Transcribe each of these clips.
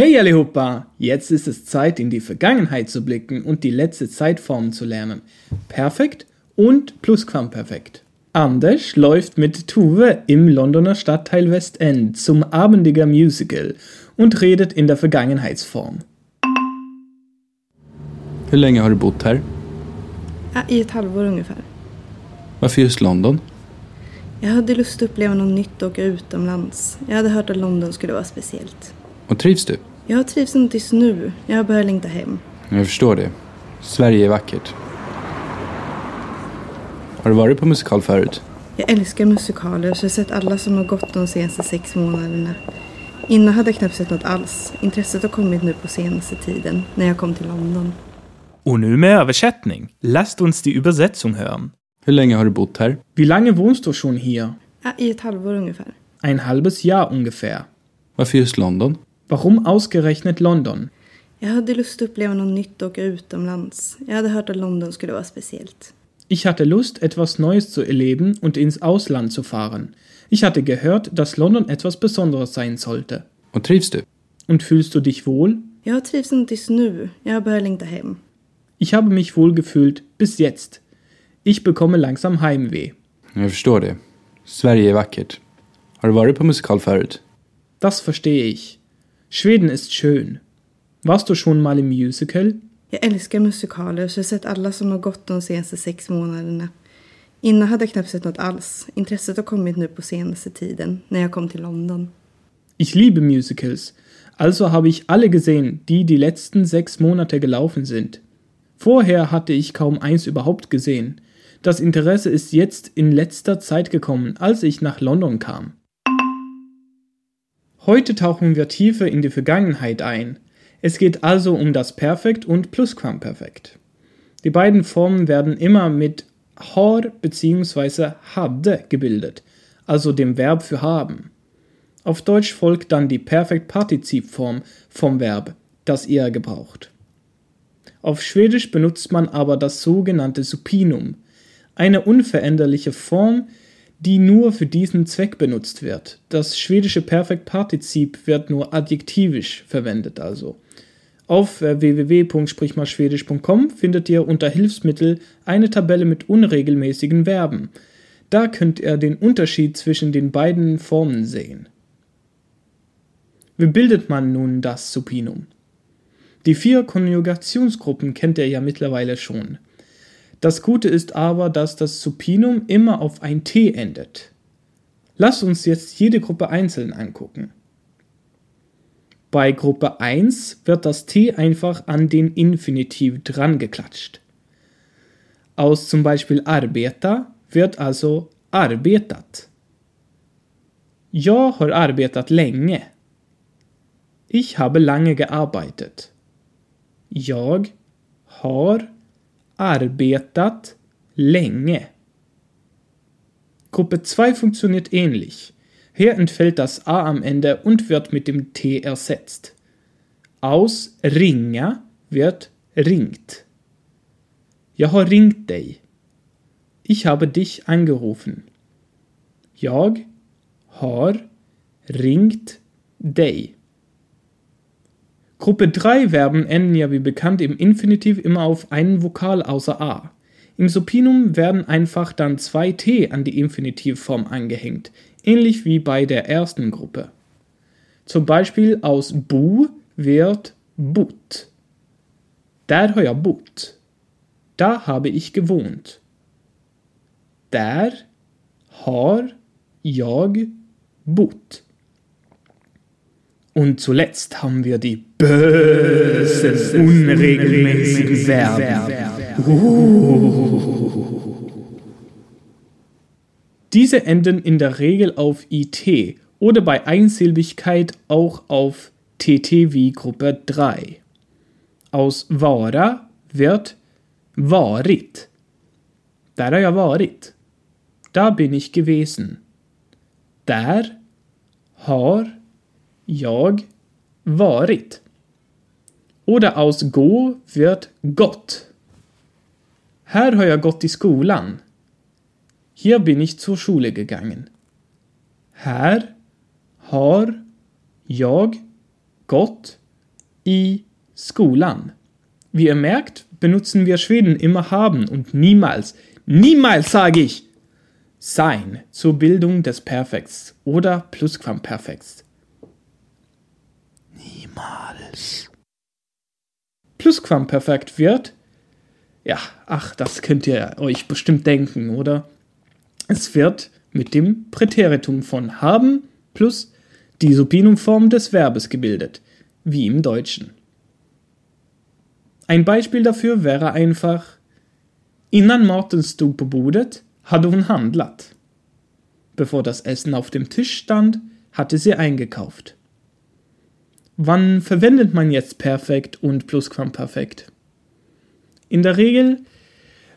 Hey allihopa! Jetzt ist es Zeit, in die Vergangenheit zu blicken und die letzte Zeitform zu lernen. Perfekt und Plusquamperfekt. Anders läuft mit Tuve im Londoner Stadtteil West End zum Abendiger Musical und redet in der Vergangenheitsform. Hur länge har du bott här? Ja, I ett halvår ungefär. Varför just London? Jag hade lust att uppleva något nytt och åka utomlands. Jag hade hört att London skulle vara speciellt. Och trivs du? Jag trivs inte tills nu. Jag börjar längta hem. Jag förstår det. Sverige är vackert. Har du varit på musikal förut? Jag älskar musikaler så jag har sett alla som har gått de senaste sex månaderna. Innan hade jag knappt sett något alls. Intresset har kommit nu på senaste tiden, när jag kom till London. Und nun mehr Översättning. Lasst uns die Übersetzung hören. Hur länge har du bott här? Wie lange wohnst du schon hier? Ja, I ett halvår ungefär. Ein halbes Jahr ungefähr. Varför just London? Warum ausgerechnet London? Jag hade lust att uppleva något nytt och åka utomlands. Jag hade hört att London skulle vara speciellt. Ich hatte Lust, etwas Neues zu erleben und ins Ausland zu fahren. Ich hatte gehört, dass London etwas Besonderes sein sollte. Och trivs du? Und fühlst du dich wohl? Jag trivs inte tills nu. Jag börjar längta hem. Ich habe mich wohl gefühlt bis jetzt. Ich bekomme langsam Heimweh. Jag förstår det. Sverige är vackert. Har du varit på musikal förut? Das verstehe ich. Schweden ist schön. Warst du schon mal im Musical? Jag älskar musikaler så jag har sett alla som har gått de senaste sex månaderna. Innan hade jag knappt sett något alls. Intresset har kommit nu på senaste tiden, när jag kom till London. Ich liebe Musicals. Also habe ich alle gesehen, die die letzten sechs Monate gelaufen sind. Vorher hatte ich kaum eins überhaupt gesehen. Das Interesse ist jetzt in letzter Zeit gekommen, als ich nach London kam. Heute tauchen wir tiefer in die Vergangenheit ein. Es geht also um das Perfekt und Plusquamperfekt. Die beiden Formen werden immer mit har bzw. hade gebildet, also dem Verb für haben. Auf Deutsch folgt dann die Perfektpartizipform vom Verb, das ihr gebraucht. Auf Schwedisch benutzt man aber das sogenannte Supinum, eine unveränderliche Form, die nur für diesen Zweck benutzt wird. Das schwedische Perfektpartizip wird nur adjektivisch verwendet also. Auf äh, www.sprichmalschwedisch.com findet ihr unter Hilfsmittel eine Tabelle mit unregelmäßigen Verben. Da könnt ihr den Unterschied zwischen den beiden Formen sehen. Wie bildet man nun das Supinum? Die vier Konjugationsgruppen kennt ihr ja mittlerweile schon. Das Gute ist aber, dass das Supinum immer auf ein T endet. Lasst uns jetzt jede Gruppe einzeln angucken. Bei Gruppe 1 wird das T einfach an den Infinitiv dran geklatscht. Aus zum Beispiel arbeta wird also arbetat. Jag har arbetat länge. Ich habe lange gearbeitet. Jag har arbetat länge. Gruppe 2 funktioniert ähnlich. Hier entfällt das A am Ende und wird mit dem T ersetzt. Aus ringa wird ringt. Jag har ringt dig. Ich habe dich angerufen. Jag har ringt dig. Gruppe 3 Verben enden ja wie bekannt im Infinitiv immer auf einen Vokal außer A. Im Supinum werden einfach dann zwei T an die Infinitivform angehängt, ähnlich wie bei der ersten Gruppe. Zum Beispiel aus bu wird but. Där har jag. Da habe ich gewohnt. Där har jag bott. Und zuletzt haben wir die bösen, unregelmäßigen Verben. Diese enden in der Regel auf IT oder bei Einsilbigkeit auch auf TT wie Gruppe 3. Aus vara wird varit. Där har jag varit. Da bin ich gewesen. Där har jag varit. Oder aus gå wird gått. Här har jag gått i skolan. Hier bin ich zur Schule gegangen. Här har jag gått i skolan. Wie ihr merkt, benutzen wir Schweden immer haben und niemals, niemals sage ich, sein zur Bildung des Perfekts oder Plusquamperfekts. Niemals. Plusquamperfekt wird, ja, ach, das könnt ihr euch bestimmt denken, oder? Es wird mit dem Präteritum von haben plus die Supinumform des Verbes gebildet, wie im Deutschen. Ein Beispiel dafür wäre einfach Innan maten stod på bordet hade hon handlat. Bevor das Essen auf dem Tisch stand, hatte sie eingekauft. Wann verwendet man jetzt Perfekt und Plusquamperfekt? In der Regel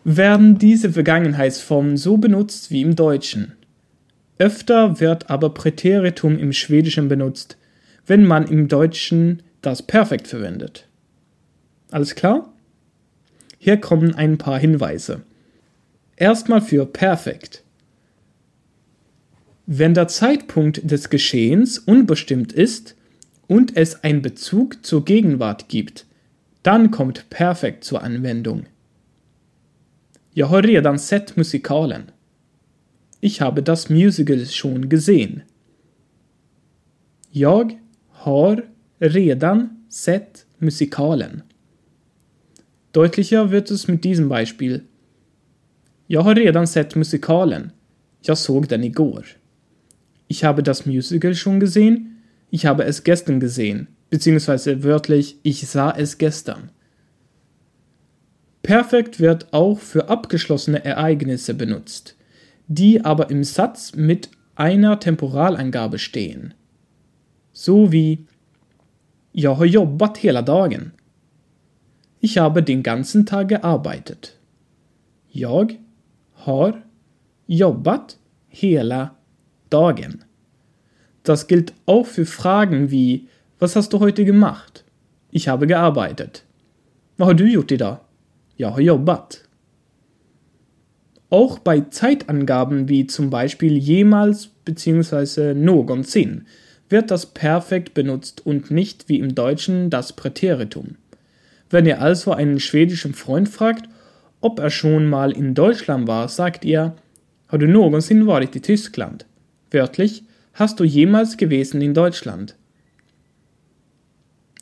werden diese Vergangenheitsformen so benutzt wie im Deutschen. Öfter wird aber Präteritum im Schwedischen benutzt, wenn man im Deutschen das Perfekt verwendet. Alles klar? Hier kommen ein paar Hinweise. Erstmal für Perfekt. Wenn der Zeitpunkt des Geschehens unbestimmt ist und es einen Bezug zur Gegenwart gibt, dann kommt Perfekt zur Anwendung. Jag har redan sett musikalen. Ich habe das Musical schon gesehen. Jag har redan sett musikalen. Deutlicher wird es mit diesem Beispiel. Jag har redan sett musikalen. Jag såg den igår. Ich habe das Musical schon gesehen. Ich habe es gestern gesehen. Beziehungsweise wörtlich, ich sah es gestern. Perfekt wird auch für abgeschlossene Ereignisse benutzt, die aber im Satz mit einer Temporalangabe stehen. So wie Jag har jobbat hela dagen. Ich habe den ganzen Tag gearbeitet. Jag har jobbat hela dagen. Das gilt auch für Fragen wie Was hast du heute gemacht? Ich habe gearbeitet. Vad har du gjort idag? Jag har. Auch bei Zeitangaben wie zum Beispiel jemals bzw. någonsin wird das Perfekt benutzt und nicht wie im Deutschen das Präteritum. Wenn ihr also einen schwedischen Freund fragt, ob er schon mal in Deutschland war, sagt ihr, Har du någonsin varit i Tyskland? Wörtlich, hast du jemals gewesen in Deutschland?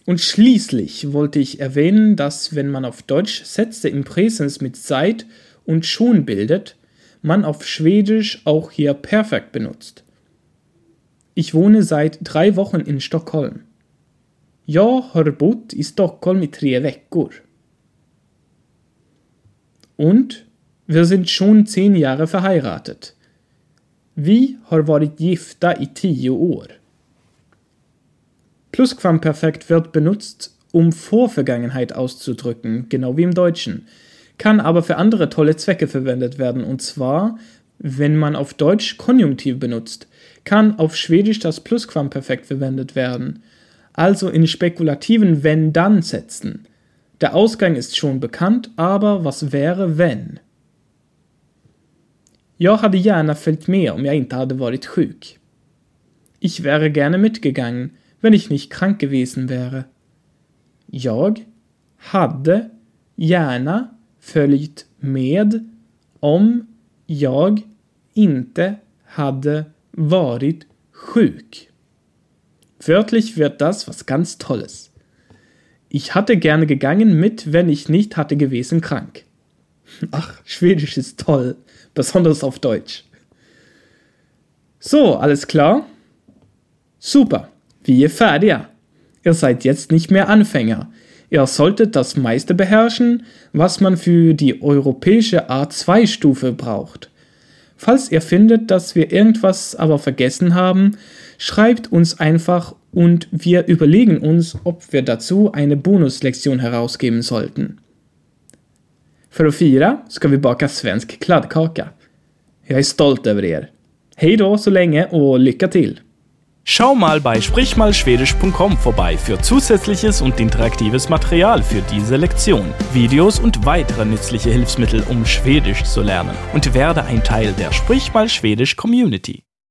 Und schließlich wollte ich erwähnen, dass wenn man auf Deutsch Sätze im Präsens mit seit und schon bildet, man auf Schwedisch auch hier perfekt benutzt. Ich wohne seit drei Wochen in Stockholm. Jag har bott i Stockholm i tre veckor. Und wir sind schon zehn Jahre verheiratet. Vi har varit gifta i tio år. Plusquamperfekt wird benutzt, um Vorvergangenheit auszudrücken, genau wie im Deutschen, kann aber für andere tolle Zwecke verwendet werden, und zwar, wenn man auf Deutsch Konjunktiv benutzt, kann auf Schwedisch das Plusquamperfekt verwendet werden, also in spekulativen Wenn-Dann-Sätzen. Der Ausgang ist schon bekannt, aber was wäre, wenn? Jag hade gärna följt med om jag inte hade varit sjuk. Ich wäre gerne mitgegangen, wenn ich nicht krank gewesen wäre. Jag hade gärna följt med om jag inte hade varit sjuk. Wörtlich wird das was ganz Tolles. Ich hatte gerne gegangen mit, wenn ich nicht hatte gewesen krank. Ach, Schwedisch ist toll, besonders auf Deutsch. So, alles klar? Super, wir färdiga. Ihr seid jetzt nicht mehr Anfänger. Ihr solltet das meiste beherrschen, was man für die europäische A2-Stufe braucht. Falls ihr findet, dass wir irgendwas aber vergessen haben, schreibt uns einfach und wir überlegen uns, ob wir dazu eine Bonuslektion herausgeben sollten. För att fira ska vi baka svensk kladdkaka. Jag är stolt över er. Hej då så länge och lycka till! Schau mal bei sprichmalschwedisch.com vorbei für zusätzliches und interaktives Material für diese Lektion, Videos und weitere nützliche Hilfsmittel, um Schwedisch zu lernen und werde ein Teil der Sprich mal Schwedisch Community.